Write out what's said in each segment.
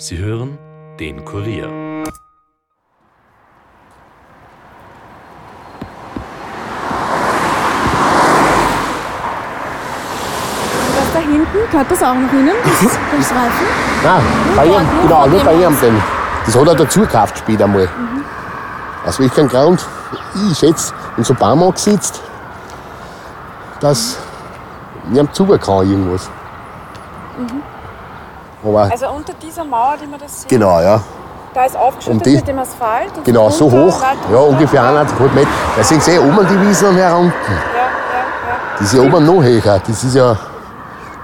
Sie hören den Kurier. Das da hinten, gehört das auch noch Ihnen, das, das Reifen? Nein, bei ihm, genau, nur bei ihm. Denn das hat er dazu gekauft später mal. Aus welchem Grund? Ich schätze, in so Baum angesetzt, dass niemand zugen kann irgendwas. Aber Also unter dieser Mauer, die man das sieht, genau, ja. da ist aufgeschüttet die- mit dem Asphalt. Und Genau, so hoch. Ja, ungefähr eineinhalb Meter. Da sind sie eh oben die Wiesen und her unten. Ja, ja, ja. Ist ja oben noch höher. Das ist ja.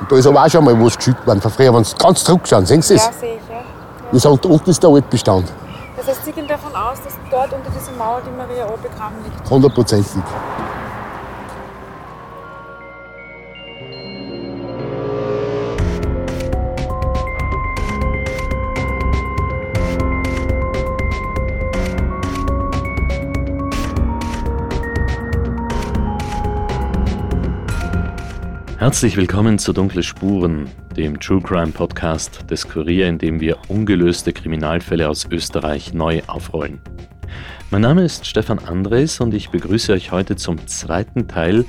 Und da ist aber auch schon mal was geschüttet worden von früher, wenn Sie ganz zurückschauen. Sehen Sie das? Ja, sehe ich, ja. Ich sage, da unten ist der Altbestand. Das heißt, Sie gehen davon aus, dass dort unter dieser Mauer die Maria O begraben liegt. Hundertprozentig. Herzlich willkommen zu Dunkle Spuren, dem True Crime Podcast des Kurier, in dem wir ungelöste Kriminalfälle aus Österreich neu aufrollen. Mein Name ist Stefan Andres und ich begrüße euch heute zum zweiten Teil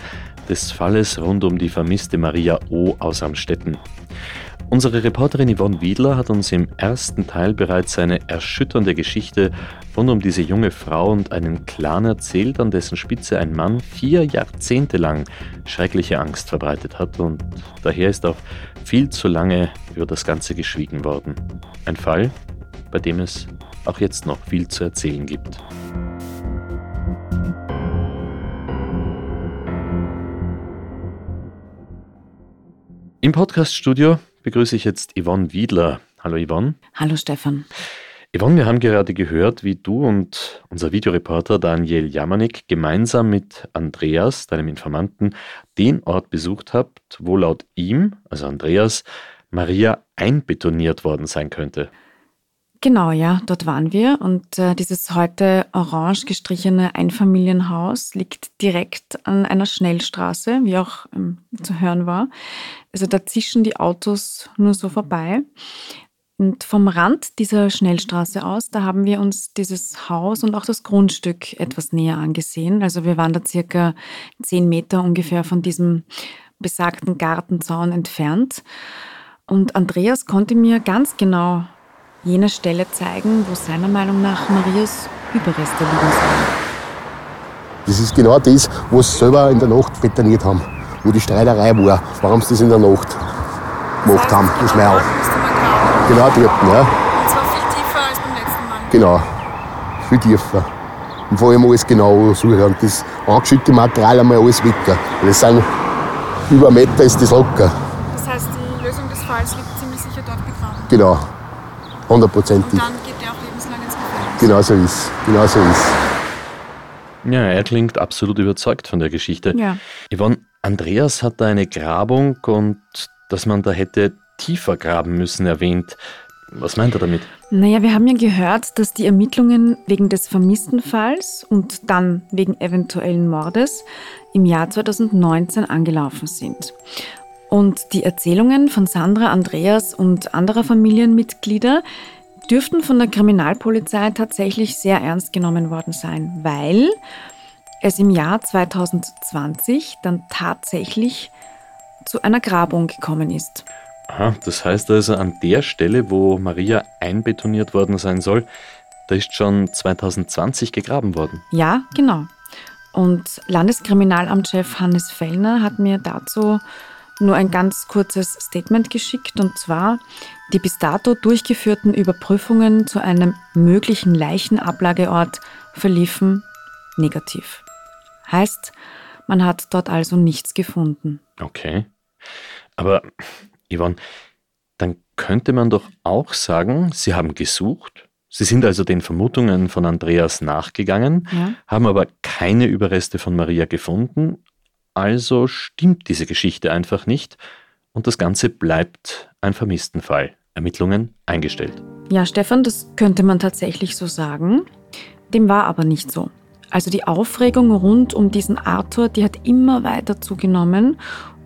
des Falles rund um die vermisste Maria O. aus Amstetten. Unsere Reporterin Yvonne Wiedler hat uns im ersten Teil bereits eine erschütternde Geschichte rund um diese junge Frau und einen Clan erzählt, an dessen Spitze ein Mann vier Jahrzehnte lang schreckliche Angst verbreitet hat und daher ist auch viel zu lange über das Ganze geschwiegen worden. Ein Fall, bei dem es auch jetzt noch viel zu erzählen gibt. Im Podcaststudio begrüße ich jetzt Yvonne Wiedler. Hallo Yvonne. Hallo Stefan. Yvonne, wir haben gerade gehört, wie du und unser Videoreporter Daniel Jamanik gemeinsam mit Andreas, deinem Informanten, den Ort besucht habt, wo laut ihm, also Andreas, Maria einbetoniert worden sein könnte. Genau, ja, dort waren wir und äh, dieses heute orange gestrichene Einfamilienhaus liegt direkt an einer Schnellstraße, wie auch ähm, zu hören war. Also da zischen die Autos nur so vorbei. Und vom Rand dieser Schnellstraße aus, da haben wir uns dieses Haus und auch das Grundstück etwas näher angesehen. Also wir waren da circa zehn Meter ungefähr von diesem besagten Gartenzaun entfernt. Und Andreas konnte mir ganz genau jene Stelle zeigen, wo seiner Meinung nach Marias Überreste liegen sollen. Das ist genau das, was sie selber in der Nacht betoniert haben. Wo die Streiterei war, warum sie das in der Nacht gemacht haben, das Schmerl. Genau dort, ja. Und zwar viel tiefer als beim letzten Mal. Genau. Viel tiefer. Und vor allem alles genau suchen. Und das angeschüttete Material einmal alles weg. Das sind über einen Meter ist das locker. Das heißt, die Lösung des Falls liegt ziemlich sicher dort begraben. Genau. Hundertprozentig. dann geht der auch lebenslang ins Gefängnis. Genau so ist Genau so ist Ja, er klingt absolut überzeugt von der Geschichte. Ja. Yvonne, Andreas hat da eine Grabung und dass man da hätte tiefer graben müssen erwähnt. Was meint er damit? Naja, wir haben ja gehört, dass die Ermittlungen wegen des vermissten Falls und dann wegen eventuellen Mordes im Jahr 2019 angelaufen sind. Und die Erzählungen von Sandra, Andreas und anderer Familienmitglieder dürften von der Kriminalpolizei tatsächlich sehr ernst genommen worden sein, weil es im Jahr 2020 dann tatsächlich zu einer Grabung gekommen ist. Aha, das heißt also, an der Stelle, wo Maria einbetoniert worden sein soll, da ist schon 2020 gegraben worden. Ja, genau. Und Landeskriminalamtchef Hannes Fellner hat mir dazu nur ein ganz kurzes Statement geschickt und zwar die bis dato durchgeführten Überprüfungen zu einem möglichen Leichenablageort verliefen negativ. Heißt, man hat dort also nichts gefunden. Okay. Aber, Yvonne, dann könnte man doch auch sagen, Sie haben gesucht. Sie sind also den Vermutungen von Andreas nachgegangen, Ja? haben aber keine Überreste von Maria gefunden. Also stimmt diese Geschichte einfach nicht und das Ganze bleibt ein Vermisstenfall. Ermittlungen eingestellt. Ja, Stefan, das könnte man tatsächlich so sagen. Dem war aber nicht so. Also die Aufregung rund um diesen Arthur, die hat immer weiter zugenommen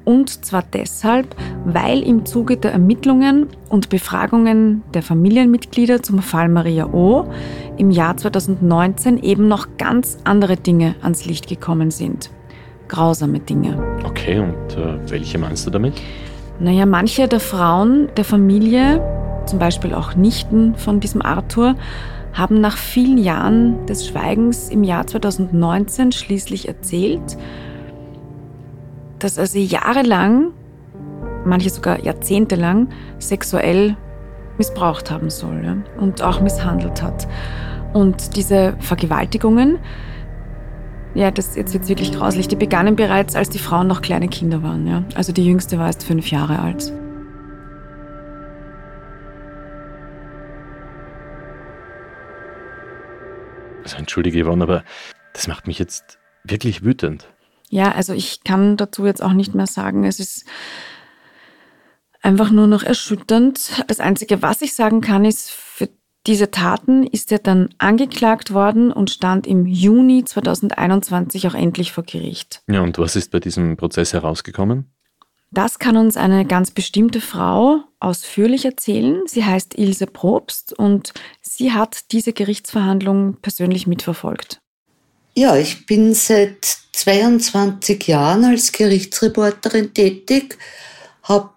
Und zwar deshalb, weil im Zuge der Ermittlungen und Befragungen der Familienmitglieder zum Fall Maria O. im Jahr 2019 eben noch ganz andere Dinge ans Licht gekommen sind. Grausame Dinge. Okay, und äh, welche meinst du damit? Naja, manche der Frauen der Familie, zum Beispiel auch Nichten von diesem Arthur, haben nach vielen Jahren des Schweigens im Jahr 2019 schließlich erzählt, dass er sie jahrelang, manche sogar jahrzehntelang, sexuell missbraucht haben soll ja, und auch misshandelt hat. Und diese Vergewaltigungen, ja, das jetzt wird wirklich grauslich, die begannen bereits, als die Frauen noch kleine Kinder waren. Ja. Also die jüngste war erst fünf Jahre alt. Also entschuldige Yvonne, aber das macht mich jetzt wirklich wütend. Ja, also ich kann dazu jetzt auch nicht mehr sagen. Es ist einfach nur noch erschütternd. Das Einzige, was ich sagen kann, ist, für diese Taten ist er dann angeklagt worden und stand im Juni 2021 auch endlich vor Gericht. Ja, und was ist bei diesem Prozess herausgekommen? Das kann uns eine ganz bestimmte Frau ausführlich erzählen. Sie heißt Ilse Probst und sie hat diese Gerichtsverhandlung persönlich mitverfolgt. Ja, ich bin seit 22 Jahren als Gerichtsreporterin tätig, habe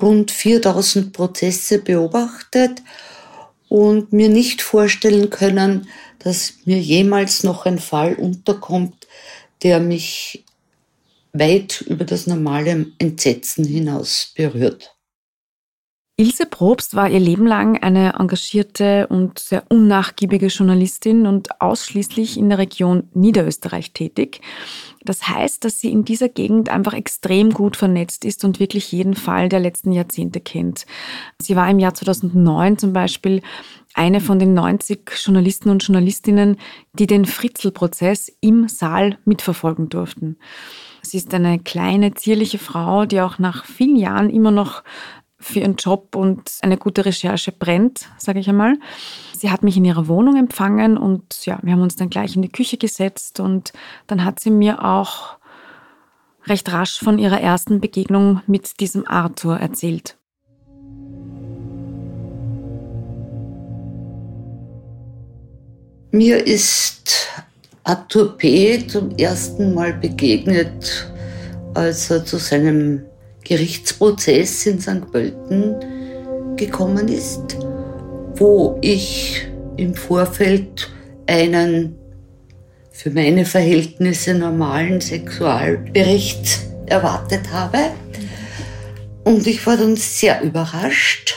rund 4000 Prozesse beobachtet und mir nicht vorstellen können, dass mir jemals noch ein Fall unterkommt, der mich weit über das normale Entsetzen hinaus berührt. Ilse Probst war ihr Leben lang eine engagierte und sehr unnachgiebige Journalistin und ausschließlich in der Region Niederösterreich tätig. Das heißt, dass sie in dieser Gegend einfach extrem gut vernetzt ist und wirklich jeden Fall der letzten Jahrzehnte kennt. Sie war im Jahr 2009 zum Beispiel eine von den 90 Journalisten und Journalistinnen, die den Fritzl-Prozess im Saal mitverfolgen durften. Sie ist eine kleine, zierliche Frau, die auch nach vielen Jahren immer noch für ihren Job und eine gute Recherche brennt, sage ich einmal. Sie hat mich in ihrer Wohnung empfangen und ja, wir haben uns dann gleich in die Küche gesetzt und dann hat sie mir auch recht rasch von ihrer ersten Begegnung mit diesem Arthur erzählt. Mir ist Arthur P. zum ersten Mal begegnet, als er zu seinem Gerichtsprozess in St. Pölten gekommen ist, wo ich im Vorfeld einen für meine Verhältnisse normalen Sexualbericht erwartet habe. Und ich war dann sehr überrascht,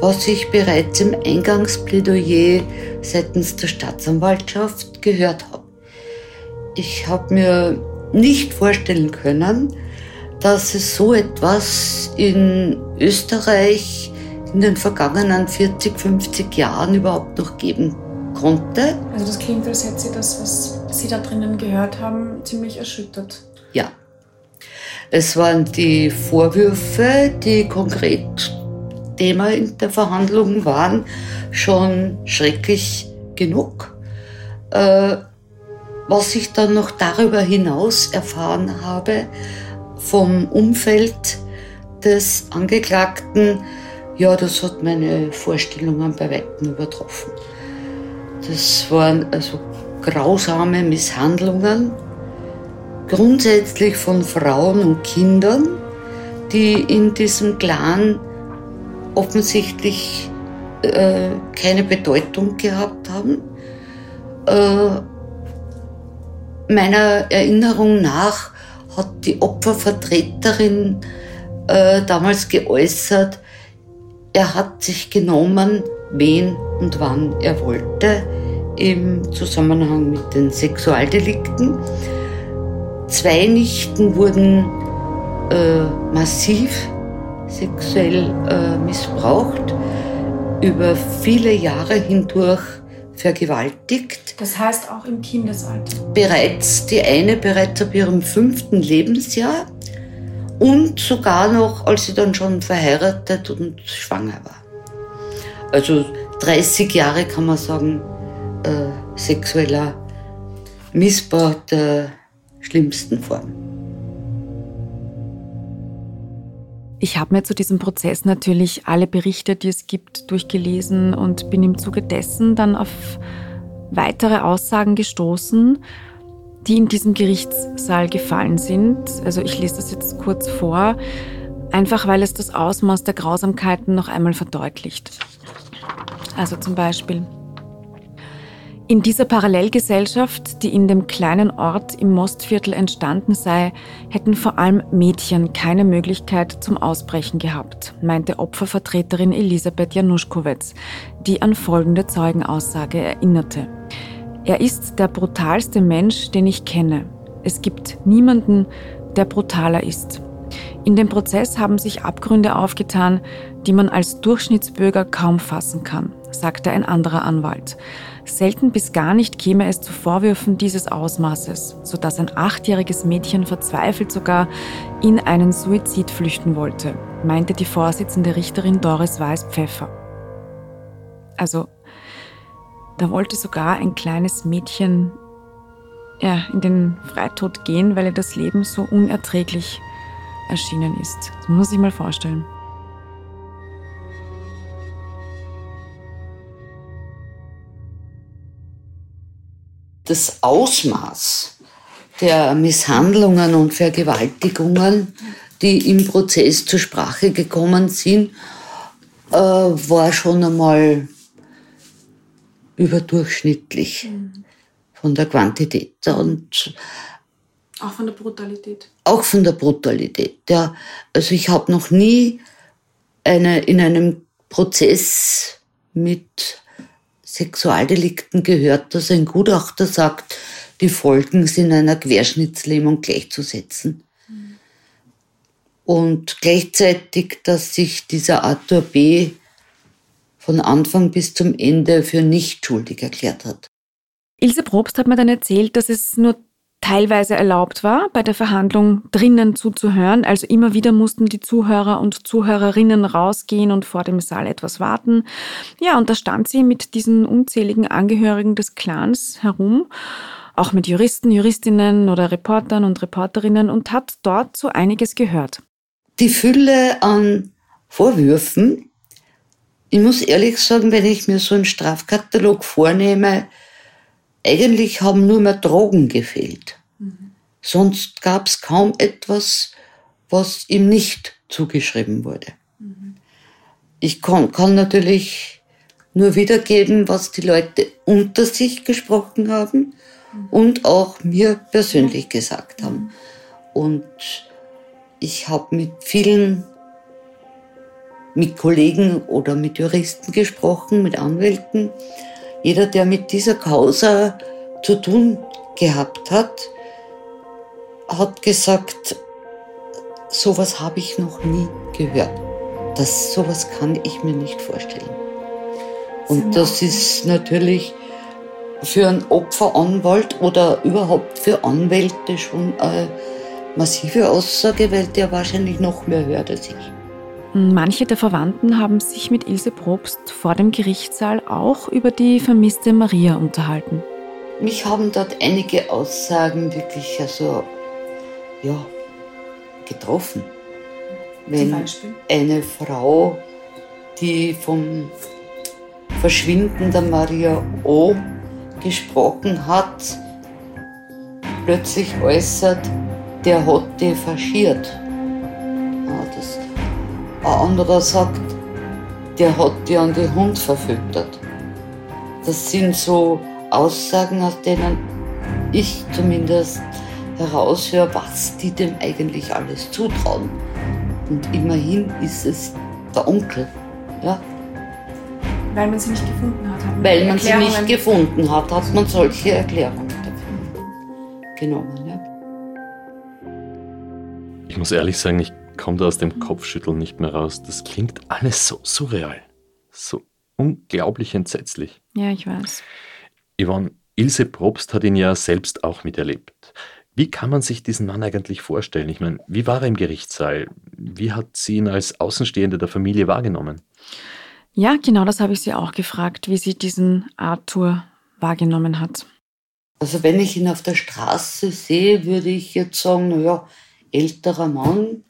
was ich bereits im Eingangsplädoyer seitens der Staatsanwaltschaft gehört habe. Ich habe mir nicht vorstellen können, dass es so etwas in Österreich in den vergangenen 40, 50 Jahren überhaupt noch geben konnte. Also das klingt, als hätte Sie das, was Sie da drinnen gehört haben, ziemlich erschüttert. Ja. Es waren die Vorwürfe, die konkret Thema in der Verhandlung waren, schon schrecklich genug. Äh, was ich dann noch darüber hinaus erfahren habe, vom Umfeld des Angeklagten, ja, das hat meine Vorstellungen bei weitem übertroffen. Das waren also grausame Misshandlungen, grundsätzlich von Frauen und Kindern, die in diesem Clan offensichtlich äh, keine Bedeutung gehabt haben. Äh, meiner Erinnerung nach hat die Opfervertreterin äh, damals geäußert, er hat sich genommen, wen und wann er wollte, im Zusammenhang mit den Sexualdelikten. Zwei Nichten wurden äh, massiv sexuell äh, missbraucht, über viele Jahre hindurch vergewaltigt. Das heißt auch im Kindesalter? Bereits, die eine bereits ab ihrem fünften Lebensjahr und sogar noch, als sie dann schon verheiratet und schwanger war. Also 30 Jahre kann man sagen, äh, sexueller Missbrauch der schlimmsten Form. Ich habe mir zu diesem Prozess natürlich alle Berichte, die es gibt, durchgelesen und bin im Zuge dessen dann auf weitere Aussagen gestoßen, die in diesem Gerichtssaal gefallen sind. Also ich lese das jetzt kurz vor, einfach weil es das Ausmaß der Grausamkeiten noch einmal verdeutlicht. Also zum Beispiel. In dieser Parallelgesellschaft, die in dem kleinen Ort im Mostviertel entstanden sei, hätten vor allem Mädchen keine Möglichkeit zum Ausbrechen gehabt, meinte Opfervertreterin Elisabeth Januszkowitz, die an folgende Zeugenaussage erinnerte. Er ist der brutalste Mensch, den ich kenne. Es gibt niemanden, der brutaler ist. In dem Prozess haben sich Abgründe aufgetan, die man als Durchschnittsbürger kaum fassen kann, sagte ein anderer Anwalt. Selten bis gar nicht käme es zu Vorwürfen dieses Ausmaßes, sodass ein achtjähriges Mädchen verzweifelt sogar in einen Suizid flüchten wollte, meinte die Vorsitzende Richterin Doris Weiß-Pfeffer. Also, da wollte sogar ein kleines Mädchen ja, in den Freitod gehen, weil ihr das Leben so unerträglich erschienen ist. Das muss sich mal vorstellen. Das Ausmaß der Misshandlungen und Vergewaltigungen, die im Prozess zur Sprache gekommen sind, äh, war schon einmal überdurchschnittlich mhm. von der Quantität und auch von der Brutalität. Auch von der Brutalität, ja. Also ich habe noch nie eine, in einem Prozess mit Sexualdelikten gehört, dass ein Gutachter sagt, die Folgen sind einer Querschnittslähmung gleichzusetzen. Und gleichzeitig, dass sich dieser Arthur B. von Anfang bis zum Ende für nicht schuldig erklärt hat. Ilse Probst hat mir dann erzählt, dass es nur teilweise erlaubt war, bei der Verhandlung drinnen zuzuhören. Also immer wieder mussten die Zuhörer und Zuhörerinnen rausgehen und vor dem Saal etwas warten. Ja, und da stand sie mit diesen unzähligen Angehörigen des Clans herum, auch mit Juristen, Juristinnen oder Reportern und Reporterinnen und hat dort so einiges gehört. Die Fülle an Vorwürfen, ich muss ehrlich sagen, wenn ich mir so einen Strafkatalog vornehme, eigentlich haben nur mehr Drogen gefehlt. Sonst gab es kaum etwas, was ihm nicht zugeschrieben wurde. Ich kann, kann natürlich nur wiedergeben, was die Leute unter sich gesprochen haben und auch mir persönlich gesagt haben. Und ich habe mit vielen, mit Kollegen oder mit Juristen gesprochen, mit Anwälten, jeder, der mit dieser Causa zu tun gehabt hat, hat gesagt, sowas habe ich noch nie gehört. Das, sowas kann ich mir nicht vorstellen. Und das ist natürlich für einen Opferanwalt oder überhaupt für Anwälte schon eine massive Aussage, weil der wahrscheinlich noch mehr hört als ich. Manche der Verwandten haben sich mit Ilse Probst vor dem Gerichtssaal auch über die vermisste Maria unterhalten. Mich haben dort einige Aussagen wirklich also, ja, getroffen. Wenn eine Frau, die vom Verschwinden der Maria O. gesprochen hat, plötzlich äußert, der hat die faschiert. Ja, das ein anderer sagt, der hat die an den Hund verfüttert. Das sind so Aussagen, aus denen ich zumindest heraushöre, was die dem eigentlich alles zutrauen. Und immerhin ist es der Onkel. Ja? Weil man sie nicht gefunden hat. hat Weil man sie nicht gefunden hat, hat man solche Erklärungen dafür genommen. Ja? Ich muss ehrlich sagen, ich komme da aus dem Kopfschütteln nicht mehr raus. Das klingt alles so surreal. So unglaublich entsetzlich. Ja, ich weiß. Yvonne, Ilse Probst hat ihn ja selbst auch miterlebt. Wie kann man sich diesen Mann eigentlich vorstellen? Ich meine, wie war er im Gerichtssaal? Wie hat sie ihn als Außenstehende der Familie wahrgenommen? Ja, genau das habe ich sie auch gefragt, wie sie diesen Arthur wahrgenommen hat. Also wenn ich ihn auf der Straße sehe, würde ich jetzt sagen, naja, älterer Mann,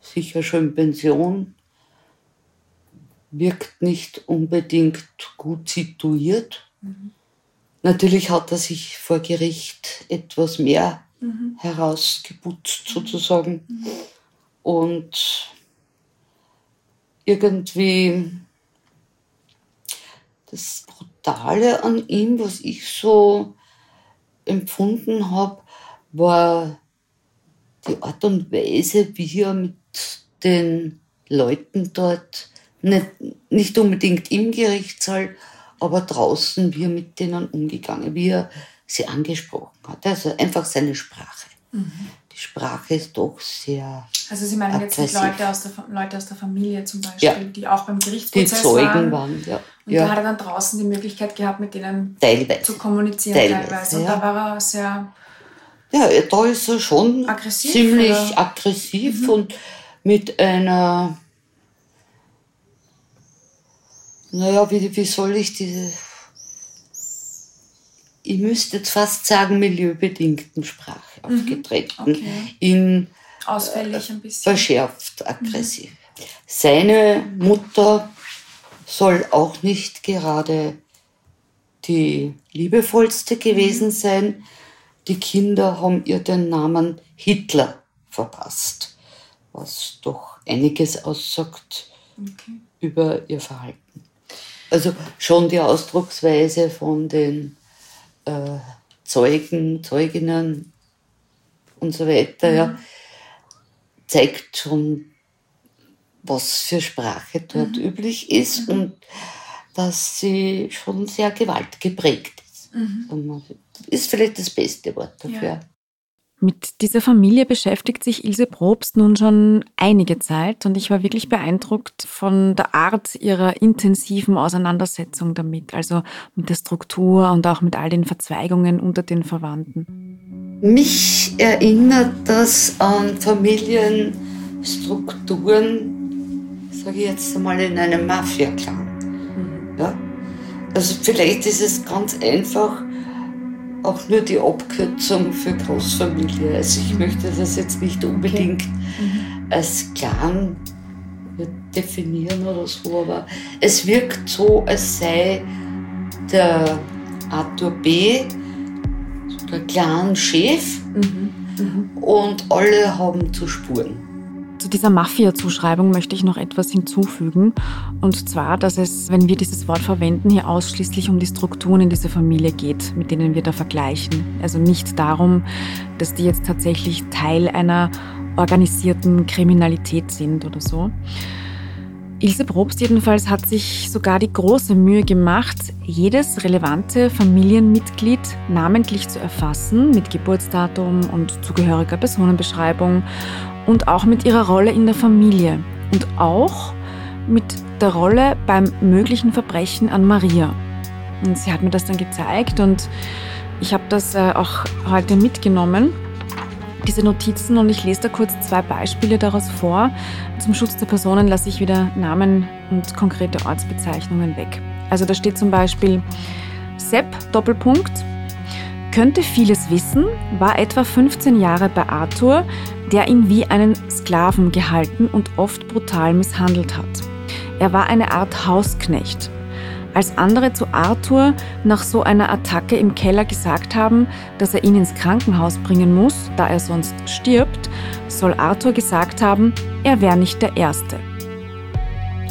sicher schon Pension, wirkt nicht unbedingt gut situiert. Mhm. Natürlich hat er sich vor Gericht etwas mehr mhm. herausgeputzt sozusagen. Mhm. Und irgendwie das Brutale an ihm, was ich so empfunden habe, war die Art und Weise, wie er mit den Leuten dort, nicht, nicht unbedingt im Gerichtssaal, aber draußen, wie er mit denen umgegangen, wie er sie angesprochen hat. Also einfach seine Sprache. Mhm. Die Sprache ist doch sehr. Also Sie meinen aggressiv. jetzt Leute aus, der, Leute aus der Familie zum Beispiel, ja. die auch beim Gerichtsprozess die Zeugen waren. waren ja. Und ja. da hat er dann draußen die Möglichkeit gehabt, mit denen teilweise. zu kommunizieren teilweise. teilweise. Und da war er sehr. Ja, da ist er schon aggressiv, ziemlich oder? aggressiv mhm. und mit einer naja, wie, wie soll ich diese, ich müsste jetzt fast sagen, milieubedingten Sprache mhm. aufgetreten. Okay. In, Ausfällig ein bisschen. Verschärft, aggressiv. Mhm. Seine Mutter soll auch nicht gerade die liebevollste gewesen mhm. sein. Die Kinder haben ihr den Namen Hitler verpasst, was doch einiges aussagt okay. über ihr Verhalten. Also schon die Ausdrucksweise von den äh, Zeugen, Zeuginnen und so weiter, mhm. ja, zeigt schon, was für Sprache dort mhm. üblich ist mhm. und dass sie schon sehr gewaltgeprägt ist. Mhm. Ist vielleicht das beste Wort dafür. Ja. Mit dieser Familie beschäftigt sich Ilse Probst nun schon einige Zeit und ich war wirklich beeindruckt von der Art ihrer intensiven Auseinandersetzung damit, also mit der Struktur und auch mit all den Verzweigungen unter den Verwandten. Mich erinnert das an Familienstrukturen, sage ich jetzt einmal, in einem Mafia-Clan. Mhm. Ja? Also vielleicht ist es ganz einfach, auch nur die Abkürzung für Großfamilie. Also ich möchte das jetzt nicht unbedingt mhm. als Clan definieren oder so, aber es wirkt so, als sei der Arthur B. der Clan-Chef mhm. mhm. und alle haben zu spuren. Zu dieser Mafia-Zuschreibung möchte ich noch etwas hinzufügen. Und zwar, dass es, wenn wir dieses Wort verwenden, hier ausschließlich um die Strukturen in dieser Familie geht, mit denen wir da vergleichen. Also nicht darum, dass die jetzt tatsächlich Teil einer organisierten Kriminalität sind oder so. Ilse Probst jedenfalls hat sich sogar die große Mühe gemacht, jedes relevante Familienmitglied namentlich zu erfassen mit Geburtsdatum und zugehöriger Personenbeschreibung und auch mit ihrer Rolle in der Familie und auch mit der Rolle beim möglichen Verbrechen an Maria. Und sie hat mir das dann gezeigt und ich habe das äh, auch heute mitgenommen, diese Notizen, und ich lese da kurz zwei Beispiele daraus vor. Zum Schutz der Personen lasse ich wieder Namen und konkrete Ortsbezeichnungen weg. Also da steht zum Beispiel Sepp, Doppelpunkt, könnte vieles wissen, war etwa 15 Jahre bei Arthur, der ihn wie einen Sklaven gehalten und oft brutal misshandelt hat. Er war eine Art Hausknecht. Als andere zu Arthur nach so einer Attacke im Keller gesagt haben, dass er ihn ins Krankenhaus bringen muss, da er sonst stirbt, soll Arthur gesagt haben, er wäre nicht der Erste.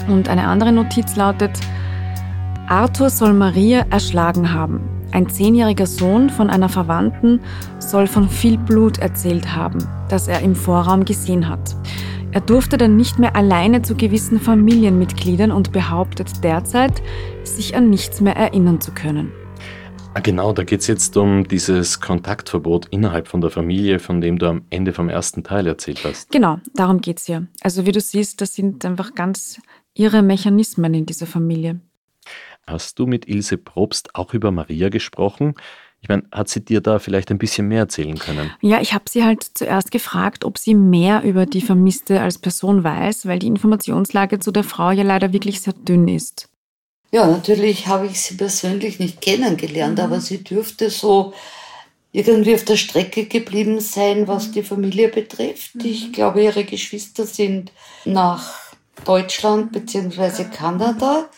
Und eine andere Notiz lautet, Arthur soll Maria erschlagen haben. Ein zehnjähriger Sohn von einer Verwandten soll von viel Blut erzählt haben, das er im Vorraum gesehen hat. Er durfte dann nicht mehr alleine zu gewissen Familienmitgliedern und behauptet derzeit, sich an nichts mehr erinnern zu können. Ah, genau, da geht es jetzt um dieses Kontaktverbot innerhalb von der Familie, von dem du am Ende vom ersten Teil erzählt hast. Genau, darum geht es hier. Also wie du siehst, das sind einfach ganz irre Mechanismen in dieser Familie. Hast du mit Ilse Probst auch über Maria gesprochen? Ich meine, hat sie dir da vielleicht ein bisschen mehr erzählen können? Ja, ich habe sie halt zuerst gefragt, ob sie mehr über die Vermisste als Person weiß, weil die Informationslage zu der Frau ja leider wirklich sehr dünn ist. Ja, natürlich habe ich sie persönlich nicht kennengelernt, mhm. aber sie dürfte so irgendwie auf der Strecke geblieben sein, was die Familie betrifft. Mhm. Ich glaube, ihre Geschwister sind nach Deutschland bzw. Kanada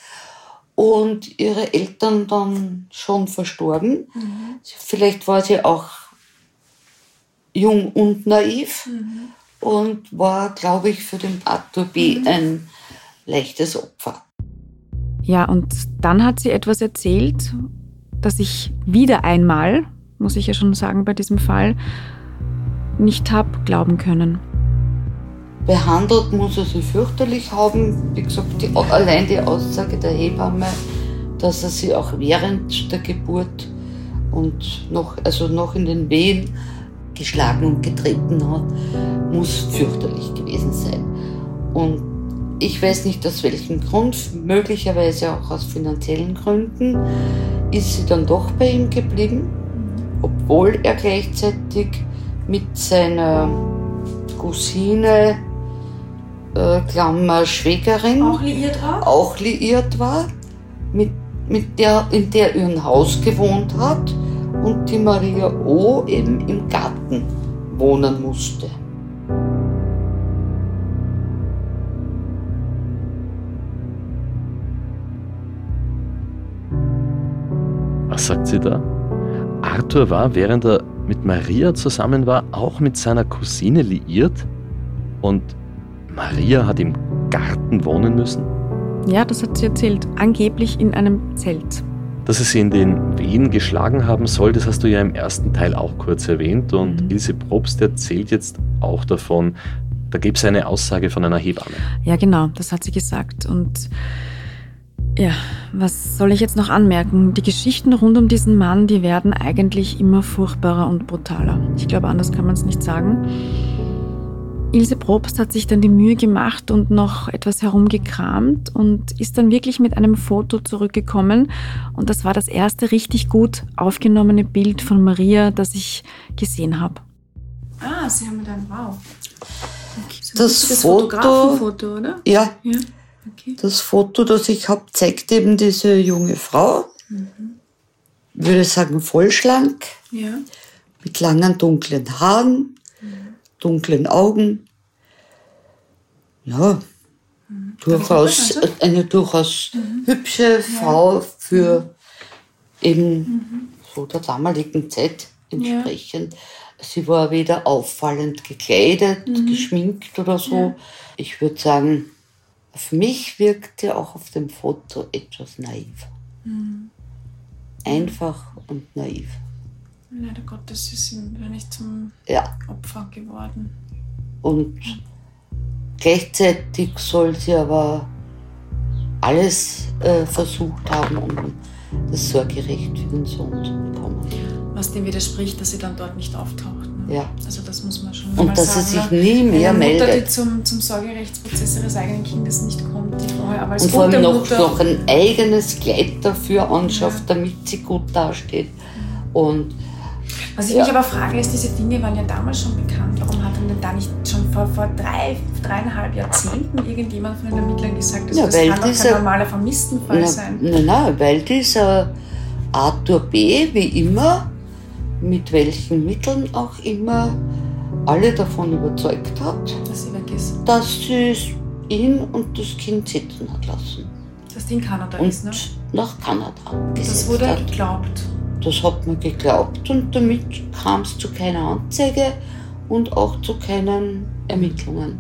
und ihre Eltern dann schon verstorben. Mhm. Vielleicht war sie auch jung und naiv mhm. und war, glaube ich, für den Arthur B. Mhm. ein leichtes Opfer. Ja, und dann hat sie etwas erzählt, das ich wieder einmal, muss ich ja schon sagen, bei diesem Fall nicht habe glauben können. Behandelt muss er sie fürchterlich haben. Wie gesagt, die, allein die Aussage der Hebamme, dass er sie auch während der Geburt und noch, also noch in den Wehen geschlagen und getreten hat, muss fürchterlich gewesen sein. Und ich weiß nicht aus welchem Grund, möglicherweise auch aus finanziellen Gründen, ist sie dann doch bei ihm geblieben, obwohl er gleichzeitig mit seiner Cousine, äh, Klammer Schwägerin, auch liiert war, auch liiert war mit, mit der, in der ihr Haus gewohnt hat und die Maria O. eben im Garten wohnen musste. Was sagt sie da? Arthur war, während er mit Maria zusammen war, auch mit seiner Cousine liiert und Maria hat im Garten wohnen müssen? Ja, das hat sie erzählt. Angeblich in einem Zelt. Dass es sie in den Wehen geschlagen haben soll, das hast du ja im ersten Teil auch kurz erwähnt. Und mhm. Ilse Probst erzählt jetzt auch davon, da gibt es eine Aussage von einer Hebamme. Ja, genau, das hat sie gesagt. Und ja, was soll ich jetzt noch anmerken? Die Geschichten rund um diesen Mann, die werden eigentlich immer furchtbarer und brutaler. Ich glaube, anders kann man es nicht sagen. Ilse Probst hat sich dann die Mühe gemacht und noch etwas herumgekramt und ist dann wirklich mit einem Foto zurückgekommen. Und das war das erste richtig gut aufgenommene Bild von Maria, das ich gesehen habe. Ah, Sie haben dann, wow. Okay, so das, das Foto, oder? Ja. ja. Okay. Das Foto, das ich habe, zeigt eben diese junge Frau. Mhm. Würde sagen, vollschlank. Ja. Mit langen dunklen Haaren dunklen Augen. Ja, mhm. durchaus eine durchaus mhm. hübsche Frau ja. für mhm. eben mhm. so der damaligen Zeit entsprechend. Ja. Sie war weder auffallend gekleidet, mhm. geschminkt oder so. Ich würde sagen, auf mich wirkte auch auf dem Foto etwas naiv. Mhm. Einfach und naiv. Leider Gottes ist ihm nicht zum ja. Opfer geworden. Und gleichzeitig soll sie aber alles äh, versucht haben, um das Sorgerecht für den Sohn zu bekommen. Was dem widerspricht, dass sie dann dort nicht auftaucht. Ne? Ja. Also das muss man schon Und dass sagen, sie sich nie mehr eine Mutter, meldet. die zum, zum Sorgerechtsprozess ihres eigenen Kindes nicht kommt, die vorher aber als Und vor allem noch, noch ein eigenes Kleid dafür anschafft, ja. damit sie gut dasteht. Und was ich ja. mich aber frage, ist, diese Dinge waren ja damals schon bekannt. Warum hat denn da nicht schon vor, vor drei, dreieinhalb Jahrzehnten irgendjemand von den Ermittlern gesagt, also ja, das kann doch kein normaler Vermisstenfall na, sein? Nein, nein, weil dieser Arthur B., wie immer, mit welchen Mitteln auch immer, alle davon überzeugt hat, dass sie weg ist. Dass sie ihn und das Kind sitzen hat lassen. Dass die in Kanada und ist, ne? nach Kanada. Das wurde hat. geglaubt. Das hat man geglaubt und damit kam es zu keiner Anzeige und auch zu keinen Ermittlungen.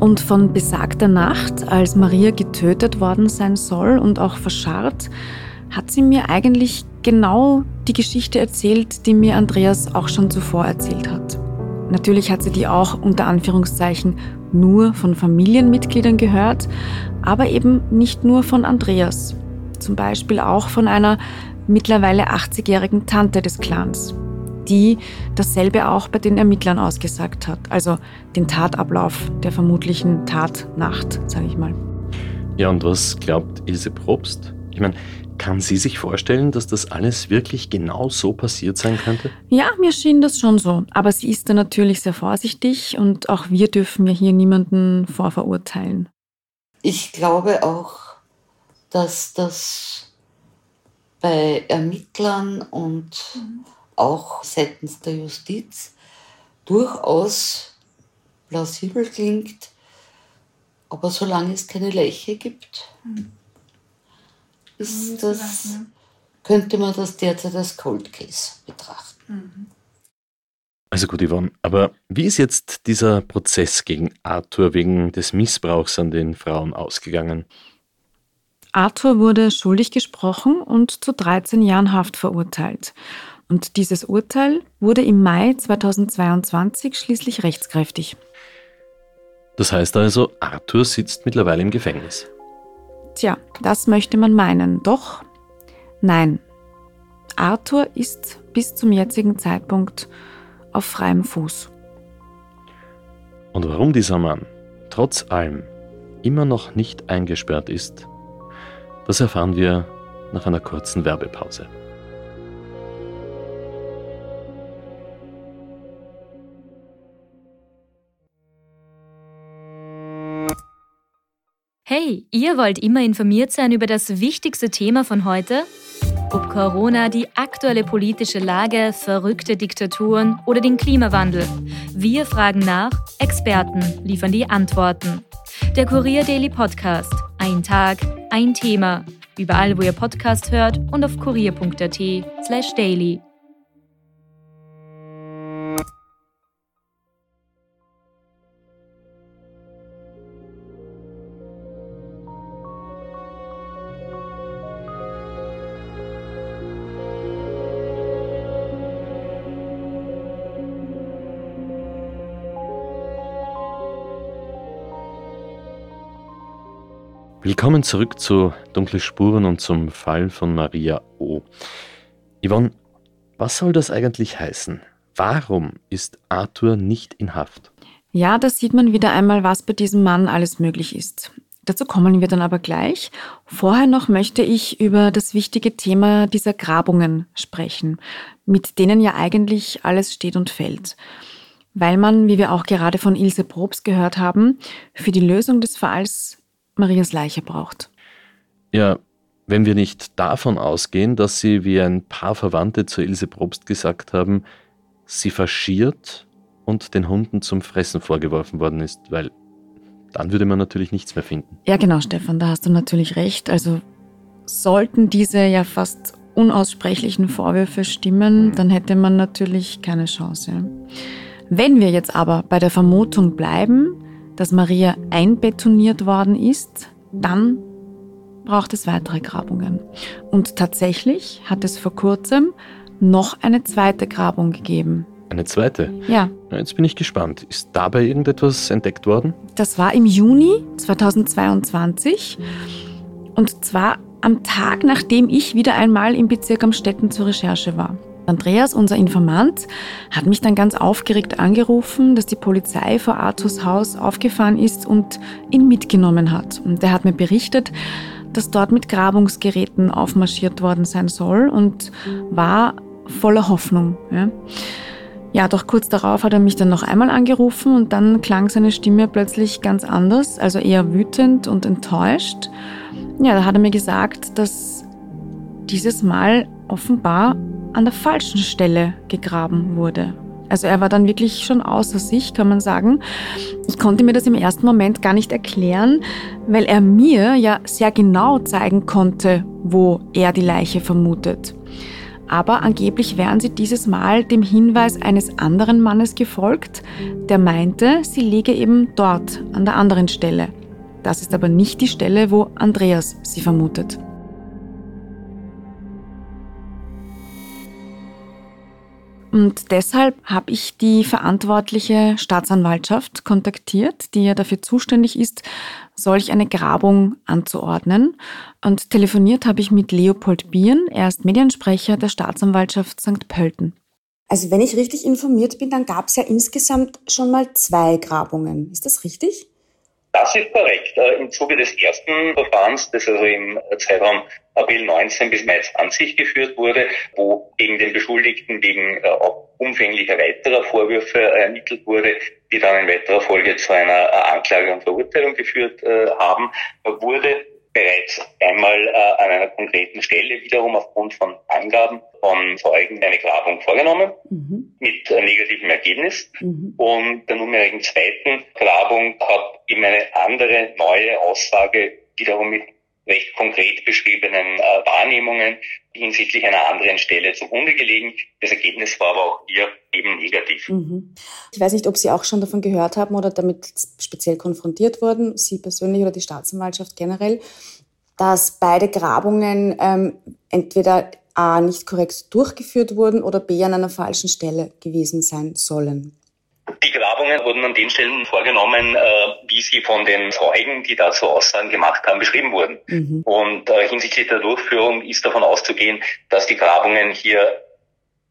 Und von besagter Nacht, als Maria getötet worden sein soll und auch verscharrt, hat sie mir eigentlich genau die Geschichte erzählt, die mir Andreas auch schon zuvor erzählt hat. Natürlich hat sie die auch unter Anführungszeichen nur von Familienmitgliedern gehört, aber eben nicht nur von Andreas. Zum Beispiel auch von einer mittlerweile 80-jährigen Tante des Clans, die dasselbe auch bei den Ermittlern ausgesagt hat, also den Tatablauf der vermutlichen Tatnacht, sage ich mal. Ja, und was glaubt Ilse Probst? Ich meine, kann sie sich vorstellen, dass das alles wirklich genau so passiert sein könnte? Ja, mir schien das schon so. Aber sie ist da natürlich sehr vorsichtig und auch wir dürfen ja hier niemanden vorverurteilen. Ich glaube auch, dass das bei Ermittlern und mhm. auch seitens der Justiz durchaus plausibel klingt. Aber solange es keine Leiche gibt, ist das, könnte man das derzeit als Cold Case betrachten. Mhm. Also gut, Yvonne, aber wie ist jetzt dieser Prozess gegen Arthur wegen des Missbrauchs an den Frauen ausgegangen? Arthur wurde schuldig gesprochen und zu 13 Jahren Haft verurteilt. Und dieses Urteil wurde im Mai 2022 schließlich rechtskräftig. Das heißt also, Arthur sitzt mittlerweile im Gefängnis. Tja, das möchte man meinen. Doch, nein. Arthur ist bis zum jetzigen Zeitpunkt auf freiem Fuß. Und warum dieser Mann trotz allem immer noch nicht eingesperrt ist, das erfahren wir nach einer kurzen Werbepause. Hey, ihr wollt immer informiert sein über das wichtigste Thema von heute? Ob Corona, die aktuelle politische Lage, verrückte Diktaturen oder den Klimawandel. Wir fragen nach, Experten liefern die Antworten. Der Kurier Daily Podcast. Ein Tag, ein Thema. Überall, wo ihr Podcast hört und auf kurier.at slash daily. Willkommen zurück zu Dunkle Spuren und zum Fall von Maria O. Yvonne, was soll das eigentlich heißen? Warum ist Arthur nicht in Haft? Ja, da sieht man wieder einmal, was bei diesem Mann alles möglich ist. Dazu kommen wir dann aber gleich. Vorher noch möchte ich über das wichtige Thema dieser Grabungen sprechen, mit denen ja eigentlich alles steht und fällt. Weil man, wie wir auch gerade von Ilse Probst gehört haben, für die Lösung des Falls Marias Leiche braucht. Ja, wenn wir nicht davon ausgehen, dass sie, wie ein paar Verwandte zu Ilse Probst gesagt haben, sie faschiert und den Hunden zum Fressen vorgeworfen worden ist, weil dann würde man natürlich nichts mehr finden. Ja, genau, Stefan, da hast du natürlich recht. Also sollten diese ja fast unaussprechlichen Vorwürfe stimmen, dann hätte man natürlich keine Chance. Wenn wir jetzt aber bei der Vermutung bleiben, dass Maria einbetoniert worden ist, dann braucht es weitere Grabungen. Und tatsächlich hat es vor kurzem noch eine zweite Grabung gegeben. Eine zweite? Ja. Jetzt bin ich gespannt. Ist dabei irgendetwas entdeckt worden? Das war im Juni 2022. Und zwar am Tag, nachdem ich wieder einmal im Bezirk Amstetten zur Recherche war. Andreas, unser Informant, hat mich dann ganz aufgeregt angerufen, dass die Polizei vor Arthurs Haus aufgefahren ist und ihn mitgenommen hat. Und er hat mir berichtet, dass dort mit Grabungsgeräten aufmarschiert worden sein soll und war voller Hoffnung. Ja. ja, doch kurz darauf hat er mich dann noch einmal angerufen und dann klang seine Stimme plötzlich ganz anders, also eher wütend und enttäuscht. Ja, da hat er mir gesagt, dass dieses Mal offenbar an der falschen Stelle gegraben wurde. Also er war dann wirklich schon außer sich, kann man sagen. Ich konnte mir das im ersten Moment gar nicht erklären, weil er mir ja sehr genau zeigen konnte, wo er die Leiche vermutet. Aber angeblich wären sie dieses Mal dem Hinweis eines anderen Mannes gefolgt, der meinte, sie liege eben dort, an der anderen Stelle. Das ist aber nicht die Stelle, wo Andreas sie vermutet. Und deshalb habe ich die verantwortliche Staatsanwaltschaft kontaktiert, die ja dafür zuständig ist, solch eine Grabung anzuordnen. Und telefoniert habe ich mit Leopold Bieren, er ist Mediensprecher der Staatsanwaltschaft St. Pölten. Also wenn ich richtig informiert bin, dann gab es ja insgesamt schon mal zwei Grabungen. Ist das richtig? Das ist korrekt. Äh, Im Zuge des ersten Verfahrens, das also im Zeitraum April 19 bis Mai 20 geführt wurde, wo gegen den Beschuldigten wegen äh, umfänglicher weiterer Vorwürfe ermittelt wurde, die dann in weiterer Folge zu einer äh, Anklage und Verurteilung geführt haben, wurde bereits ein einmal äh, an einer konkreten Stelle wiederum aufgrund von Angaben von Zeugen eine Grabung vorgenommen mhm. mit äh, negativem Ergebnis. Mhm. Und der nunmehrigen zweiten Grabung hat eben eine andere neue Aussage wiederum mit recht konkret beschriebenen äh, Wahrnehmungen hinsichtlich einer anderen Stelle zugrunde gelegen. Das Ergebnis war aber auch hier eben negativ. Mhm. Ich weiß nicht, ob Sie auch schon davon gehört haben oder damit speziell konfrontiert wurden, Sie persönlich oder die Staatsanwaltschaft generell, dass beide Grabungen ähm, entweder A nicht korrekt durchgeführt wurden oder B an einer falschen Stelle gewesen sein sollen. Grabungen wurden an den Stellen vorgenommen, äh, wie sie von den Zeugen, die dazu Aussagen gemacht haben, beschrieben wurden. Mhm. Und äh, hinsichtlich der Durchführung ist davon auszugehen, dass die Grabungen hier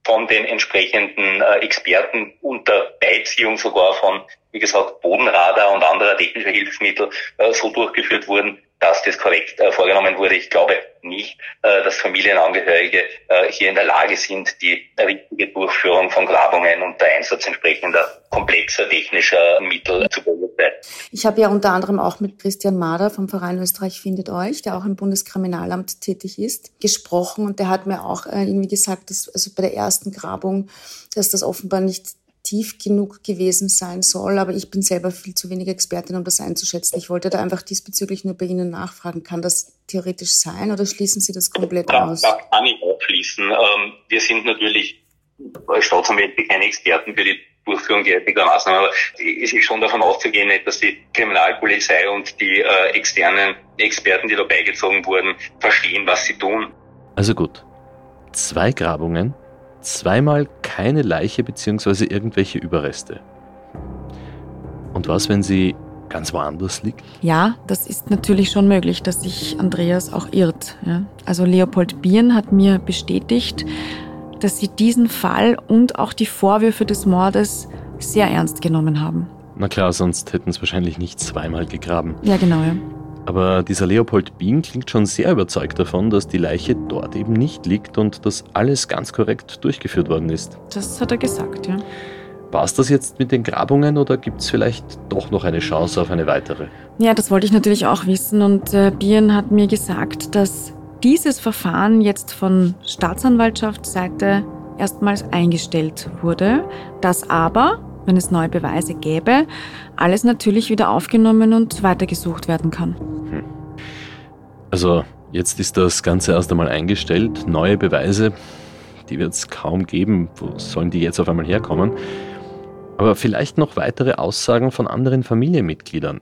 von den entsprechenden äh, Experten unter Beiziehung sogar von, wie gesagt, Bodenradar und anderer technischer Hilfsmittel so durchgeführt wurden, dass das korrekt äh, vorgenommen wurde. Ich glaube nicht, äh, dass Familienangehörige äh, hier in der Lage sind, die richtige Durchführung von Grabungen und der Einsatz entsprechender komplexer technischer Mittel zu beurteilen. Ich habe ja unter anderem auch mit Christian Mader vom Verein Österreich findet euch, der auch im Bundeskriminalamt tätig ist, gesprochen und der hat mir auch äh, irgendwie gesagt, dass also bei der ersten Grabung, dass das offenbar nicht tief genug gewesen sein soll, aber ich bin selber viel zu wenig Expertin, um das einzuschätzen. Ich wollte da einfach diesbezüglich nur bei Ihnen nachfragen. Kann das theoretisch sein oder schließen Sie das komplett da, aus? Da kann ich auch schließen. Ähm, wir sind natürlich als Staatsanwälte keine Experten für die Durchführung derartiger Maßnahmen, aber es ist schon davon auszugehen, dass die Kriminalpolizei und die äh, externen Experten, die da beigezogen wurden, verstehen, was sie tun. Also gut. Zwei Grabungen zweimal keine Leiche bzw. irgendwelche Überreste. Und was, wenn sie ganz woanders liegt? Ja, das ist natürlich schon möglich, dass sich Andreas auch irrt. Ja. Also Leopold Bieren hat mir bestätigt, dass sie diesen Fall und auch die Vorwürfe des Mordes sehr ernst genommen haben. Na klar, sonst hätten sie wahrscheinlich nicht zweimal gegraben. Ja, genau, ja. Aber dieser Leopold Bien klingt schon sehr überzeugt davon, dass die Leiche dort eben nicht liegt und dass alles ganz korrekt durchgeführt worden ist. Das hat er gesagt, ja. War es das jetzt mit den Grabungen oder gibt es vielleicht doch noch eine Chance auf eine weitere? Ja, das wollte ich natürlich auch wissen und äh, Bien hat mir gesagt, dass dieses Verfahren jetzt von Staatsanwaltschaftsseite erstmals eingestellt wurde, dass aber wenn es neue Beweise gäbe, alles natürlich wieder aufgenommen und weitergesucht werden kann. Hm. Also jetzt ist das Ganze erst einmal eingestellt. Neue Beweise, die wird es kaum geben. Wo sollen die jetzt auf einmal herkommen? Aber vielleicht noch weitere Aussagen von anderen Familienmitgliedern.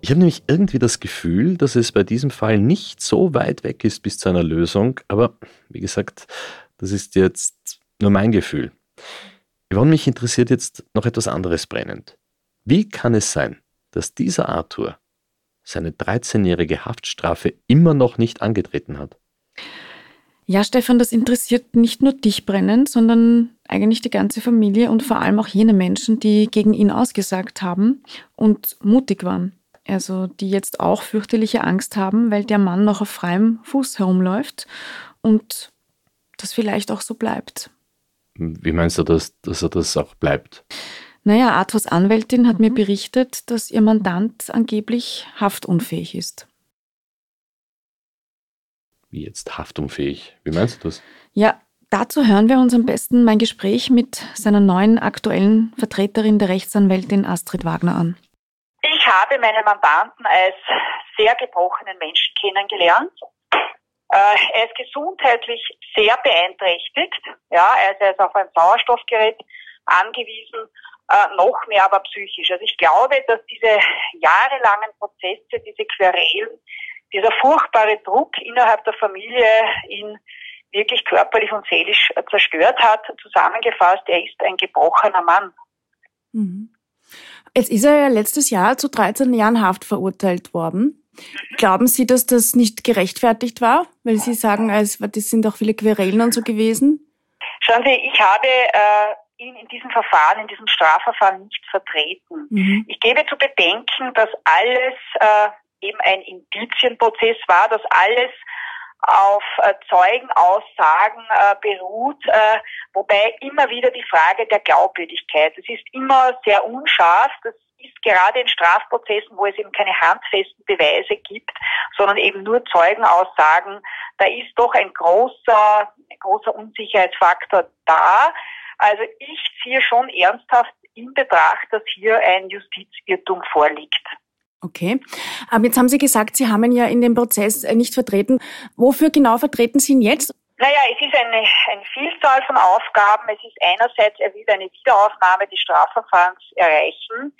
Ich habe nämlich irgendwie das Gefühl, dass es bei diesem Fall nicht so weit weg ist bis zu einer Lösung. Aber wie gesagt, das ist jetzt nur mein Gefühl. Yvonne, mich interessiert jetzt noch etwas anderes brennend. Wie kann es sein, dass dieser Arthur seine 13-jährige Haftstrafe immer noch nicht angetreten hat? Ja, Stefan, das interessiert nicht nur dich brennend, sondern eigentlich die ganze Familie und vor allem auch jene Menschen, die gegen ihn ausgesagt haben und mutig waren. Also die jetzt auch fürchterliche Angst haben, weil der Mann noch auf freiem Fuß herumläuft und das vielleicht auch so bleibt. Wie meinst du, dass, dass er das auch bleibt? Naja, Arthurs Anwältin hat mir berichtet, dass ihr Mandant angeblich haftunfähig ist. Wie jetzt haftunfähig? Wie meinst du das? Ja, dazu hören wir uns am besten mein Gespräch mit seiner neuen aktuellen Vertreterin der Rechtsanwältin Astrid Wagner an. Ich habe meinen Mandanten als sehr gebrochenen Menschen kennengelernt äh, er ist gesundheitlich sehr beeinträchtigt. Ja, er ist auf ein Sauerstoffgerät angewiesen, äh, noch mehr aber psychisch. Also ich glaube, dass diese jahrelangen Prozesse, diese Querelen, dieser furchtbare Druck innerhalb der Familie ihn wirklich körperlich und seelisch zerstört hat. Zusammengefasst, er ist ein gebrochener Mann. Mhm. Jetzt ist er ja letztes Jahr zu 13 Jahren Haft verurteilt worden. Glauben Sie, dass das nicht gerechtfertigt war? Weil Sie sagen, es, das sind auch viele Querelen und so gewesen. Schauen Sie, ich habe äh, ihn in diesem Verfahren, in diesem Strafverfahren nicht vertreten. Mhm. Ich gebe zu bedenken, dass alles äh, eben ein Indizienprozess war, dass alles auf äh, Zeugenaussagen äh, beruht, äh, wobei immer wieder die Frage der Glaubwürdigkeit. Es ist immer sehr unscharf. Das ist gerade in Strafprozessen, wo es eben keine handfesten Beweise gibt, sondern eben nur Zeugenaussagen, da ist doch ein großer, ein großer Unsicherheitsfaktor da. Also ich ziehe schon ernsthaft in Betracht, dass hier ein Justizirrtum vorliegt. Okay. Aber jetzt haben Sie gesagt, Sie haben ihn ja in dem Prozess äh, nicht vertreten. Wofür genau vertreten Sie ihn jetzt? Naja, es ist eine, eine Vielzahl von Aufgaben. Es ist einerseits, er will eine Wiederaufnahme des Strafverfahrens erreichen.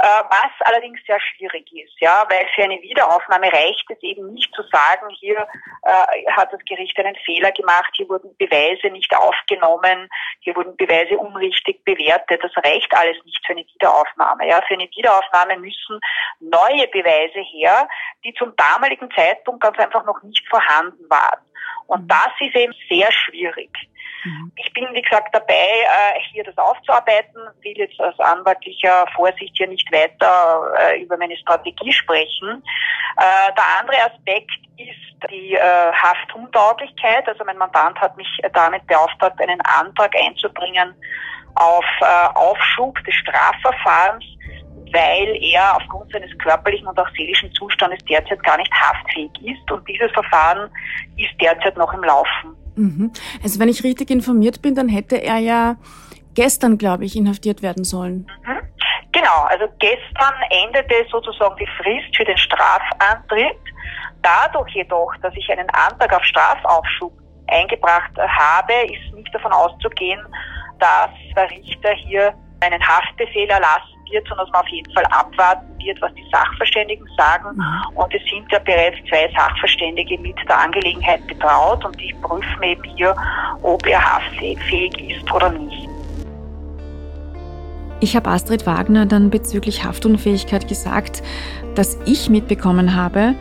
Äh, was allerdings sehr schwierig ist, ja, weil für eine Wiederaufnahme reicht es eben nicht zu sagen, hier äh, hat das Gericht einen Fehler gemacht, hier wurden Beweise nicht aufgenommen, hier wurden Beweise unrichtig bewertet. Das reicht alles nicht für eine Wiederaufnahme. Ja, für eine Wiederaufnahme müssen neue Beweise her, die zum damaligen Zeitpunkt ganz einfach noch nicht vorhanden waren. Und mhm. das ist eben sehr schwierig. Mhm. Ich bin, wie gesagt, dabei, äh, hier das aufzuarbeiten, will jetzt aus anwaltlicher Vorsicht hier nicht weiter äh, über meine Strategie sprechen. Äh, der andere Aspekt ist die Haftuntauglichkeit. Also mein Mandant hat mich damit beauftragt, einen Antrag einzubringen auf Aufschub des Strafverfahrens weil er aufgrund seines körperlichen und auch seelischen Zustandes derzeit gar nicht haftfähig ist. Und dieses Verfahren ist derzeit noch im Laufen. Mhm. Also wenn ich richtig informiert bin, dann hätte er ja gestern, glaube ich, inhaftiert werden sollen. Mhm. Genau, also gestern endete sozusagen die Frist für den Strafantritt. Dadurch jedoch, dass ich einen Antrag auf Strafaufschub eingebracht habe, ist nicht davon auszugehen, dass der Richter hier einen Haftbefehl erlassen wird, sondern dass man auf jeden Fall abwarten wird, was die Sachverständigen sagen. Mhm. Und es sind ja bereits zwei Sachverständige mit der Angelegenheit betraut und die prüfen eben hier, ob er haftfähig ist oder nicht. Ich habe Astrid Wagner dann bezüglich Haftunfähigkeit gesagt, dass ich mitbekommen habe,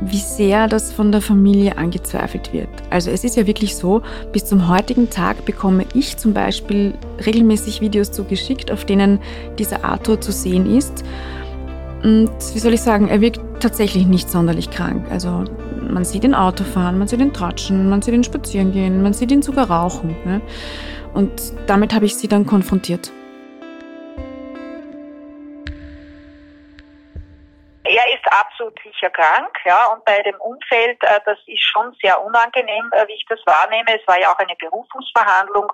wie sehr das von der Familie angezweifelt wird. Also es ist ja wirklich so, bis zum heutigen Tag bekomme ich zum Beispiel regelmäßig Videos zugeschickt, auf denen dieser Arthur zu sehen ist. Und wie soll ich sagen, er wirkt tatsächlich nicht sonderlich krank. Also man sieht ihn Auto fahren, man sieht ihn tratschen, man sieht ihn spazieren gehen, man sieht ihn sogar rauchen. Ne? Und damit habe ich sie dann konfrontiert. Er ist absolut sicher krank, ja, und bei dem Umfeld, äh, das ist schon sehr unangenehm, äh, wie ich das wahrnehme. Es war ja auch eine Berufungsverhandlung,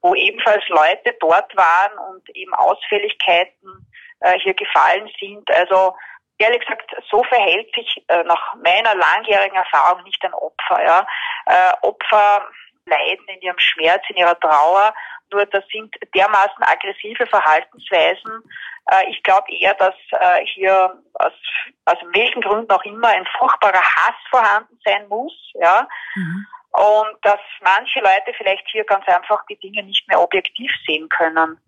wo ebenfalls Leute dort waren und eben Ausfälligkeiten äh, hier gefallen sind. Also ehrlich gesagt, so verhält sich äh, nach meiner langjährigen Erfahrung nicht ein Opfer. Ja. Äh, Opfer leiden in ihrem Schmerz, in ihrer Trauer, nur das sind dermaßen aggressive Verhaltensweisen, ich glaube eher, dass äh, hier aus, aus welchen Gründen auch immer ein furchtbarer Hass vorhanden sein muss, ja. Mhm. Und dass manche Leute vielleicht hier ganz einfach die Dinge nicht mehr objektiv sehen können.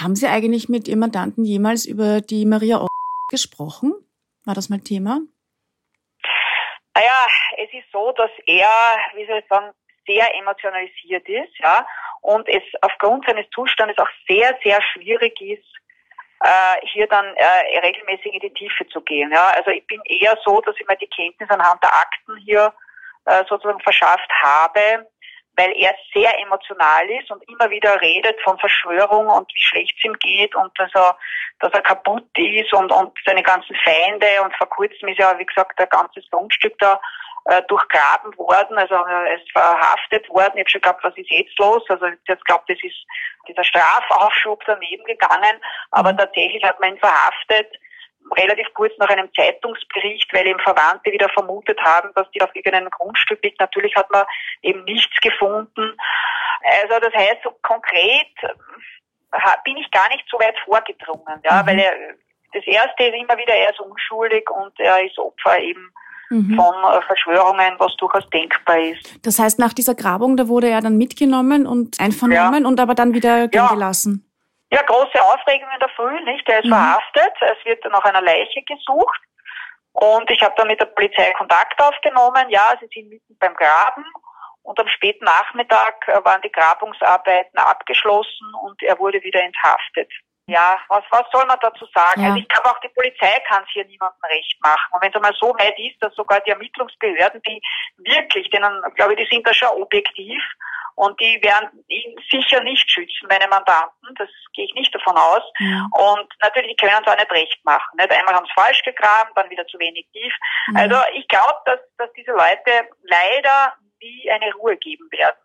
Haben Sie eigentlich mit Ihrem Mandanten jemals über die Maria gesprochen? War das mal Thema? Naja, es ist so, dass er, wie soll ich sagen, sehr emotionalisiert ist, ja, und es aufgrund seines Zustandes auch sehr, sehr schwierig ist, äh, hier dann äh, regelmäßig in die Tiefe zu gehen. Ja. Also ich bin eher so, dass ich mir die Kenntnis anhand der Akten hier äh, sozusagen verschafft habe, weil er sehr emotional ist und immer wieder redet von Verschwörung und wie schlecht es ihm geht und dass er, dass er kaputt ist und, und seine ganzen Feinde und vor kurzem ist ja, wie gesagt, ein ganzes Grundstück da äh, durchgraben worden, also er ist verhaftet worden. Ich habe schon geglaubt, was ist jetzt los? Also ich jetzt glaubt, das ist dieser Strafaufschub daneben gegangen, aber mhm. tatsächlich hat man ihn verhaftet relativ kurz nach einem Zeitungsbericht, weil eben Verwandte wieder vermutet haben, dass die auf irgendeinem Grundstück liegt. Natürlich hat man eben nichts gefunden. Also das heißt, so konkret äh, bin ich gar nicht so weit vorgedrungen, ja, mhm. weil er, das erste ist immer wieder, er ist unschuldig und er ist Opfer eben mhm. von äh, Verschwörungen, was durchaus denkbar ist. Das heißt, nach dieser Grabung, da wurde er dann mitgenommen und einvernommen ja. und aber dann wieder ja. gelassen? Ja, große Aufregung in der Früh, nicht? Er ist mhm. verhaftet, es wird nach einer Leiche gesucht und ich habe dann mit der Polizei Kontakt aufgenommen. Ja, sie sind mitten beim Graben und am späten Nachmittag äh, waren die Grabungsarbeiten abgeschlossen und er wurde wieder enthaftet ja, was, was soll man dazu sagen? Ja. Also ich glaube auch die Polizei kann es hier niemandem recht machen. Und wenn es einmal so weit ist, dass sogar die Ermittlungsbehörden, die wirklich, denen, glaube ich, die sind da schon objektiv Und die werden ihn sicher nicht schützen, meine Mandanten. Das gehe ich nicht davon aus. Ja. Und natürlich, können es auch nicht recht machen. Nicht? Einmal haben sie falsch gegraben, dann wieder zu wenig tief. Mhm. Also ich glaube, dass, dass diese Leute leider nie eine Ruhe geben werden.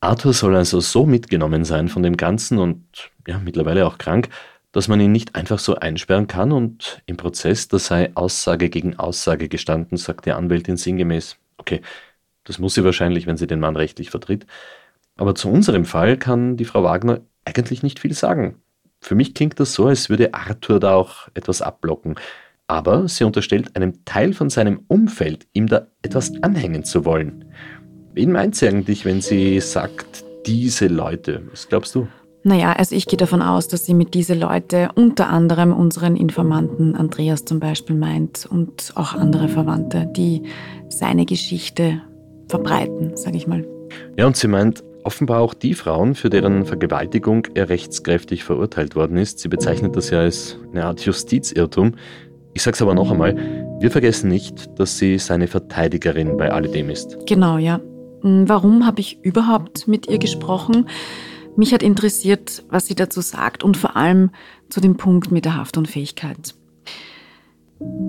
Arthur soll also so mitgenommen sein von dem Ganzen und ja, mittlerweile auch krank, dass man ihn nicht einfach so einsperren kann und im Prozess, da sei Aussage gegen Aussage gestanden, sagt die Anwältin sinngemäß. Okay, das muss sie wahrscheinlich, wenn sie den Mann rechtlich vertritt. Aber zu unserem Fall kann die Frau Wagner eigentlich nicht viel sagen. Für mich klingt das so, als würde Arthur da auch etwas abblocken. Aber sie unterstellt einem Teil von seinem Umfeld, ihm da etwas anhängen zu wollen. Wen meint sie eigentlich, wenn sie sagt, diese Leute? Was glaubst du? Naja, also ich gehe davon aus, dass sie mit diese Leute unter anderem unseren Informanten Andreas zum Beispiel meint und auch andere Verwandte, die seine Geschichte verbreiten, sage ich mal. Ja, und sie meint offenbar auch die Frauen, für deren Vergewaltigung er rechtskräftig verurteilt worden ist. Sie bezeichnet das ja als eine Art Justizirrtum. Ich sage es aber noch einmal, wir vergessen nicht, dass sie seine Verteidigerin bei alledem ist. Genau, ja. Warum habe ich überhaupt mit ihr gesprochen? Mich hat interessiert, was sie dazu sagt und vor allem zu dem Punkt mit der Haftunfähigkeit.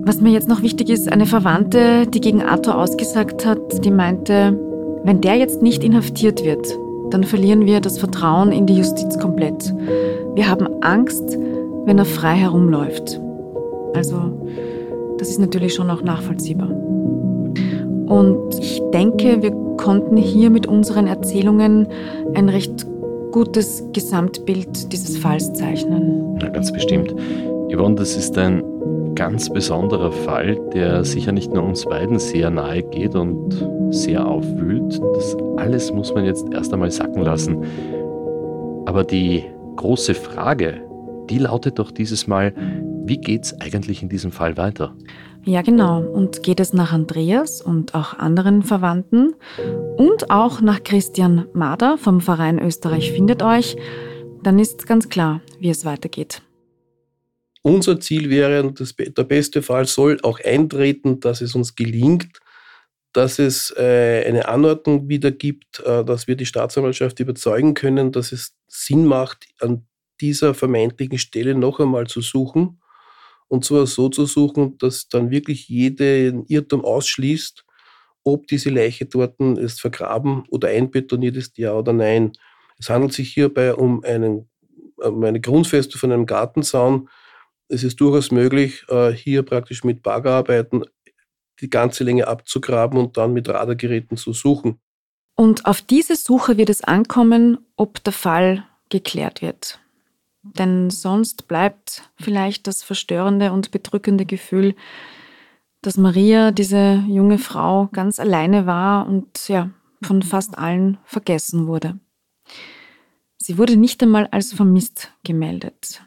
Was mir jetzt noch wichtig ist, eine Verwandte, die gegen Arthur ausgesagt hat, die meinte, wenn der jetzt nicht inhaftiert wird, dann verlieren wir das Vertrauen in die Justiz komplett. Wir haben Angst, wenn er frei herumläuft. Also, das ist natürlich schon auch nachvollziehbar. Und ich denke, wir konnten hier mit unseren Erzählungen ein recht gutes Gesamtbild dieses Falls zeichnen. Ja, ganz bestimmt. Yvonne, das ist ein ganz besonderer Fall, der sicher nicht nur uns beiden sehr nahe geht und sehr aufwühlt. Das alles muss man jetzt erst einmal sacken lassen. Aber die große Frage, die lautet doch dieses Mal, wie geht es eigentlich in diesem Fall weiter? Ja, genau. Und geht es nach Andreas und auch anderen Verwandten und auch nach Christian Mader vom Verein Österreich findet euch, dann ist ganz klar, wie es weitergeht. Unser Ziel wäre, und das, der beste Fall soll auch eintreten, dass es uns gelingt, dass es äh, eine Anordnung wieder gibt, äh, dass wir die Staatsanwaltschaft überzeugen können, dass es Sinn macht, an dieser vermeintlichen Stelle noch einmal zu suchen und zwar so zu suchen, dass dann wirklich jeden Irrtum ausschließt, ob diese Leiche dort ist vergraben oder einbetoniert ist, ja oder nein. Es handelt sich hierbei um, einen, um eine Grundfeste von einem Gartenzaun. Es ist durchaus möglich, äh, hier praktisch mit Baggerarbeiten die ganze Länge abzugraben und dann mit Radargeräten zu suchen. Und auf diese Suche wird es ankommen, ob der Fall geklärt wird. Denn sonst bleibt vielleicht das verstörende und bedrückende Gefühl, dass Maria, diese junge Frau, ganz alleine war und ja, von fast allen vergessen wurde. Sie wurde nicht einmal als vermisst gemeldet.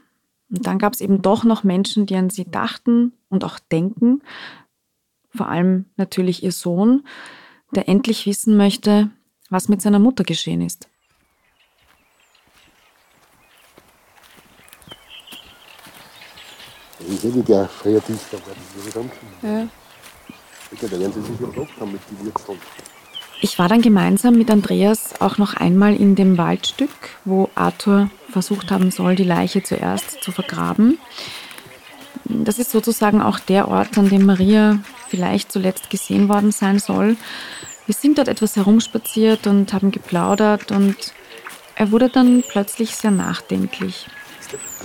Und dann gab es eben doch noch Menschen, die an sie dachten und auch denken, vor allem natürlich ihr Sohn, der endlich wissen möchte, was mit seiner Mutter geschehen ist. Ich sehe, wie der früher Tisch da war. Ja. Da werden sie sich geblockt haben mit den Wurzeln. Ich war dann gemeinsam mit Andreas auch noch einmal in dem Waldstück, wo Arthur versucht haben soll, die Leiche zuerst zu vergraben. Das ist sozusagen auch der Ort, an dem Maria vielleicht zuletzt gesehen worden sein soll. Wir sind dort etwas herumspaziert und haben geplaudert und er wurde dann plötzlich sehr nachdenklich.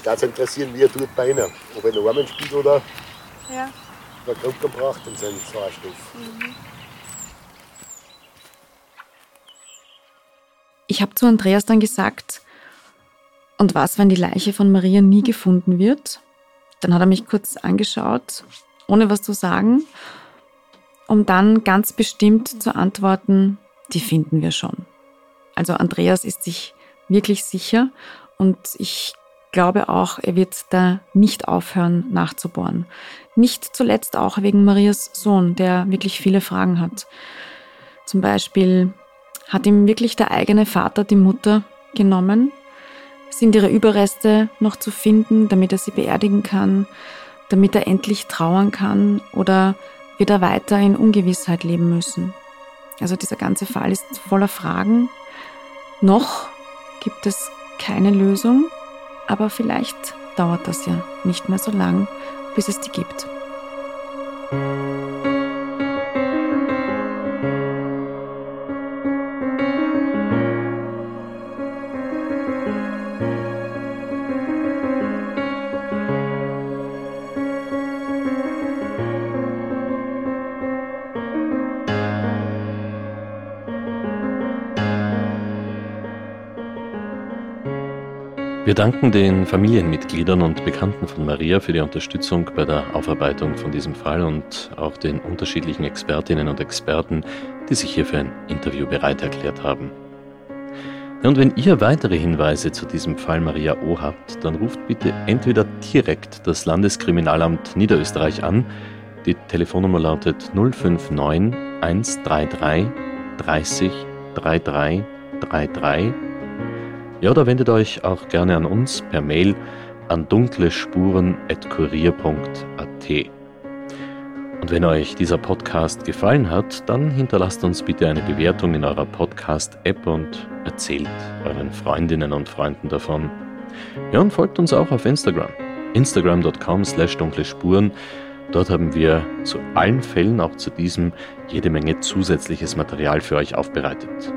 Mich würde interessieren, wie er tut bei Ihnen. Ob er einen Armen spielt oder ja. eine Krücke braucht und seinen Sauerstoff. Mhm. Ich habe zu Andreas dann gesagt, und was, wenn die Leiche von Maria nie gefunden wird? Dann hat er mich kurz angeschaut, ohne was zu sagen, um dann ganz bestimmt zu antworten, die finden wir schon. Also Andreas ist sich wirklich sicher und ich glaube auch, er wird da nicht aufhören nachzubohren. Nicht zuletzt auch wegen Marias Sohn, der wirklich viele Fragen hat. Zum Beispiel, hat ihm wirklich der eigene Vater die Mutter genommen? Sind ihre Überreste noch zu finden, damit er sie beerdigen kann, damit er endlich trauern kann oder wird er weiter in Ungewissheit leben müssen? Also dieser ganze Fall ist voller Fragen. Noch gibt es keine Lösung, aber vielleicht dauert das ja nicht mehr so lang, bis es die gibt. Wir danken den Familienmitgliedern und Bekannten von Maria für die Unterstützung bei der Aufarbeitung von diesem Fall und auch den unterschiedlichen Expertinnen und Experten, die sich hier für ein Interview bereit erklärt haben. und wenn ihr weitere Hinweise zu diesem Fall Maria O habt, dann ruft bitte entweder direkt das Landeskriminalamt Niederösterreich an. Die Telefonnummer lautet 059 133 30 33 33 ja, oder wendet euch auch gerne an uns per Mail an dunklespuren.kurier.at. Und wenn euch dieser Podcast gefallen hat, dann hinterlasst uns bitte eine Bewertung in eurer Podcast-App und erzählt euren Freundinnen und Freunden davon. Ja, und folgt uns auch auf Instagram. Instagram.com slash dunkle Spuren. Dort haben wir zu allen Fällen, auch zu diesem, jede Menge zusätzliches Material für euch aufbereitet.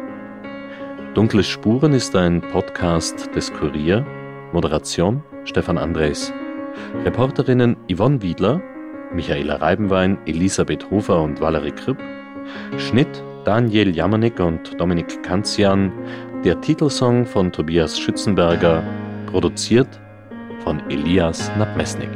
Dunkle Spuren ist ein Podcast des Kurier. Moderation Stefan Andres. Reporterinnen Yvonne Wiedler, Michaela Reibenwein, Elisabeth Hofer und Valerie Kripp. Schnitt Daniel Jamanik und Dominik Kanzian. Der Titelsong von Tobias Schützenberger. Produziert von Elias Nabmesnik.